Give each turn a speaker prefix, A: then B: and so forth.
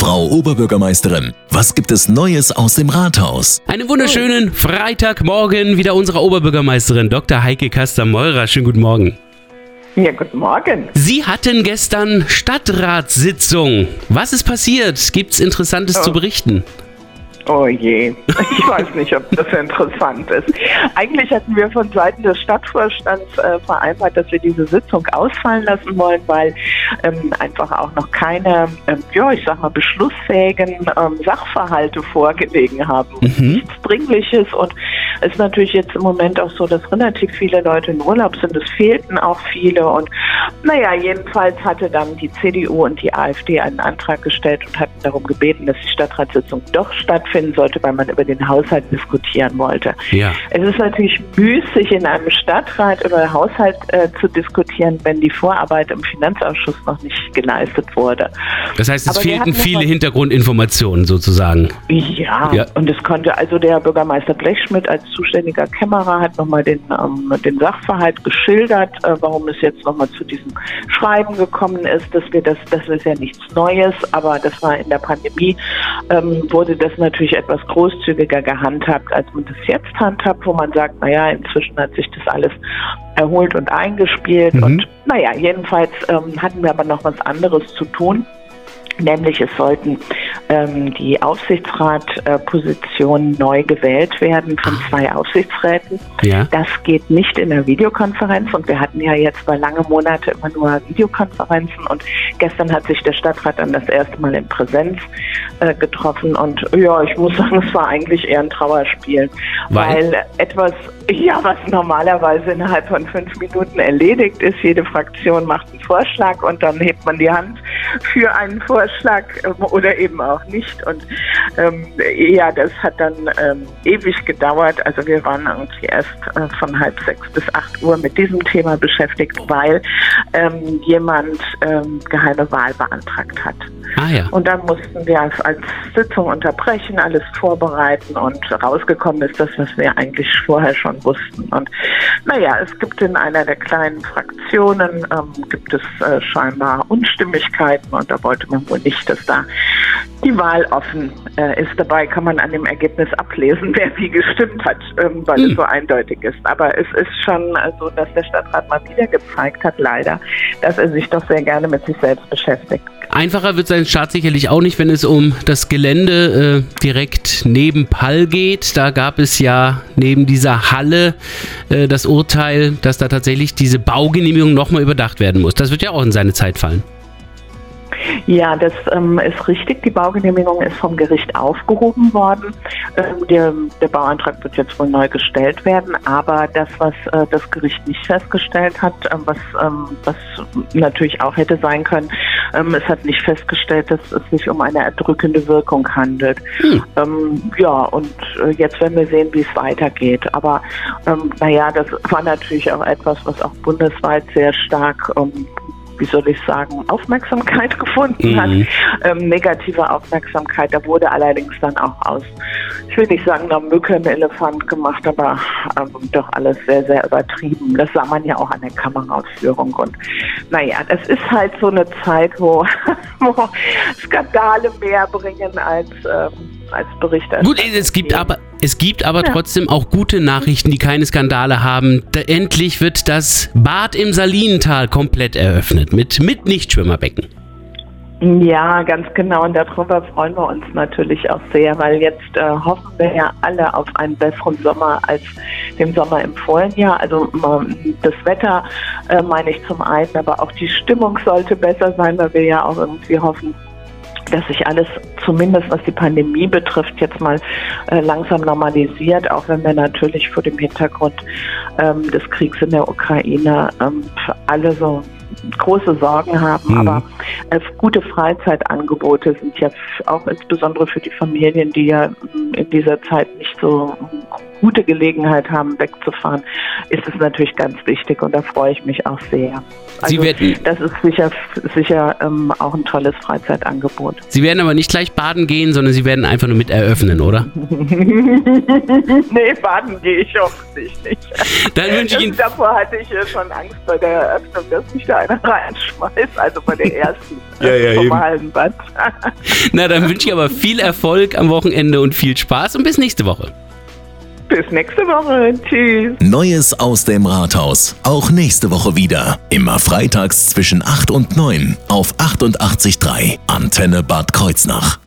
A: Frau Oberbürgermeisterin, was gibt es Neues aus dem Rathaus?
B: Einen wunderschönen Freitagmorgen wieder unserer Oberbürgermeisterin Dr. Heike Kaster-Meurer. Schönen guten Morgen.
C: Ja, guten Morgen.
B: Sie hatten gestern Stadtratssitzung. Was ist passiert? Gibt es Interessantes
C: Oh.
B: zu berichten?
C: Oh je, ich weiß nicht, ob das interessant ist. Eigentlich hatten wir von Seiten des Stadtvorstands äh, vereinbart, dass wir diese Sitzung ausfallen lassen wollen, weil ähm, einfach auch noch keine, ähm, ja, ich sag mal, beschlussfähigen ähm, Sachverhalte vorgelegen haben.
B: Mhm.
C: Nichts Dringliches und es ist natürlich jetzt im Moment auch so, dass relativ viele Leute in Urlaub sind. Es fehlten auch viele und naja, jedenfalls hatte dann die CDU und die AfD einen Antrag gestellt und hatten darum gebeten, dass die Stadtratssitzung doch stattfinden sollte, weil man über den Haushalt diskutieren wollte.
B: Ja.
C: Es ist natürlich müßig, in einem Stadtrat über den Haushalt äh, zu diskutieren, wenn die Vorarbeit im Finanzausschuss noch nicht geleistet wurde.
B: Das heißt, es
C: Aber
B: fehlten viele Hintergrundinformationen sozusagen.
C: Ja,
B: Ja.
C: und es konnte also der Bürgermeister Blechschmidt als zuständiger Kämmerer hat nochmal den, ähm, den Sachverhalt geschildert, äh, warum es jetzt nochmal zu diesem Schreiben gekommen ist, dass wir das, das ist ja nichts Neues, aber das war in der Pandemie, ähm, wurde das natürlich etwas großzügiger gehandhabt, als man das jetzt handhabt, wo man sagt, naja, inzwischen hat sich das alles erholt und eingespielt
B: Mhm.
C: und naja, jedenfalls ähm, hatten wir aber noch was anderes zu tun. Nämlich es sollten ähm, die Aufsichtsratpositionen neu gewählt werden von zwei Aufsichtsräten.
B: Ja.
C: Das geht nicht in der Videokonferenz und wir hatten ja jetzt bei lange Monate immer nur Videokonferenzen und gestern hat sich der Stadtrat dann das erste Mal in Präsenz äh, getroffen und ja, ich muss sagen, es war eigentlich eher ein Trauerspiel,
B: Weil?
C: weil etwas, ja, was normalerweise innerhalb von fünf Minuten erledigt ist, jede Fraktion macht einen Vorschlag und dann hebt man die Hand für einen Vorschlag ähm, oder eben auch nicht und ähm, ja, das hat dann ähm, ewig gedauert. Also wir waren irgendwie erst äh, von halb sechs bis acht Uhr mit diesem Thema beschäftigt, weil ähm, jemand ähm, geheime Wahl beantragt hat.
B: Ah ja.
C: Und dann mussten wir es als Sitzung unterbrechen, alles vorbereiten und rausgekommen ist das, was wir eigentlich vorher schon wussten. Und naja, es gibt in einer der kleinen Fraktionen, ähm, gibt es äh, scheinbar Unstimmigkeiten und da wollte man wohl nicht, dass da die Wahl offen äh, ist. Dabei kann man an dem Ergebnis ablesen, wer wie gestimmt hat, ähm, weil
B: Hm.
C: es so eindeutig ist. Aber es ist schon so, dass der Stadtrat mal wieder gezeigt hat, leider, dass er sich doch sehr gerne mit sich selbst beschäftigt.
B: Einfacher wird sein Start sicherlich auch nicht, wenn es um das Gelände äh, direkt neben Pall geht. Da gab es ja neben dieser Halle äh, das Urteil, dass da tatsächlich diese Baugenehmigung nochmal überdacht werden muss. Das wird ja auch in seine Zeit fallen.
C: Ja, das ähm, ist richtig. Die Baugenehmigung ist vom Gericht aufgehoben worden. Ähm, der, der Bauantrag wird jetzt wohl neu gestellt werden, aber das, was äh, das Gericht nicht festgestellt hat, ähm, was, ähm, was natürlich auch hätte sein können, ähm, es hat nicht festgestellt, dass es sich um eine erdrückende Wirkung handelt.
B: Hm.
C: Ähm, ja, und äh, jetzt werden wir sehen, wie es weitergeht. Aber ähm, naja, das war natürlich auch etwas, was auch bundesweit sehr stark ähm, wie soll ich sagen, Aufmerksamkeit gefunden
B: Mhm.
C: hat, ähm, negative Aufmerksamkeit. Da wurde allerdings dann auch aus, ich will nicht sagen, einer Mücke ein Elefant gemacht, aber ähm, doch alles sehr, sehr übertrieben. Das sah man ja auch an der Kameraausführung. Und naja, das ist halt so eine Zeit, wo, wo Skandale mehr bringen als, ähm, als Berichterstattung.
B: Gut, es gibt aber, es gibt aber
C: Ja.
B: trotzdem auch gute Nachrichten, die keine Skandale haben. Da endlich wird das Bad im Salinental komplett eröffnet mit, mit Nichtschwimmerbecken.
C: Ja, ganz genau. Und darüber freuen wir uns natürlich auch sehr, weil jetzt äh, hoffen wir ja alle auf einen besseren Sommer als den Sommer im Vorjahr. Also ähm, das Wetter äh, meine ich zum einen, aber auch die Stimmung sollte besser sein, weil wir ja auch irgendwie hoffen, dass sich alles zumindest was die Pandemie betrifft jetzt mal äh, langsam normalisiert, auch wenn wir natürlich vor dem Hintergrund ähm, des Kriegs in der Ukraine ähm, alle so große Sorgen haben.
B: Mhm.
C: Aber äh, gute Freizeitangebote sind ja auch insbesondere für die Familien, die ja mm, in dieser Zeit nicht so gute Gelegenheit haben, wegzufahren, ist es natürlich ganz wichtig und da freue ich mich auch sehr.
B: Sie
C: Also,
B: werden-
C: das ist sicher, sicher ähm, auch ein tolles Freizeitangebot.
B: Sie werden aber nicht gleich baden gehen, sondern Sie werden einfach nur mit eröffnen, oder?
C: nee, baden gehe ich hoffentlich nicht.
B: Dann wünsche ich Ihnen
C: Davor hatte ich schon Angst bei der Eröffnung, dass mich da einer reinschmeißt, also bei der ersten
B: Ja, ja,
C: vom
B: eben.
C: Hallenbad.
B: Na, dann wünsche ich aber viel Erfolg am Wochenende und viel Spaß und bis nächste Woche.
C: Bis nächste Woche. Tschüss.
A: Neues aus dem Rathaus. Auch nächste Woche wieder. Immer freitags zwischen 8 und 9 auf 88.3 Antenne Bad Kreuznach.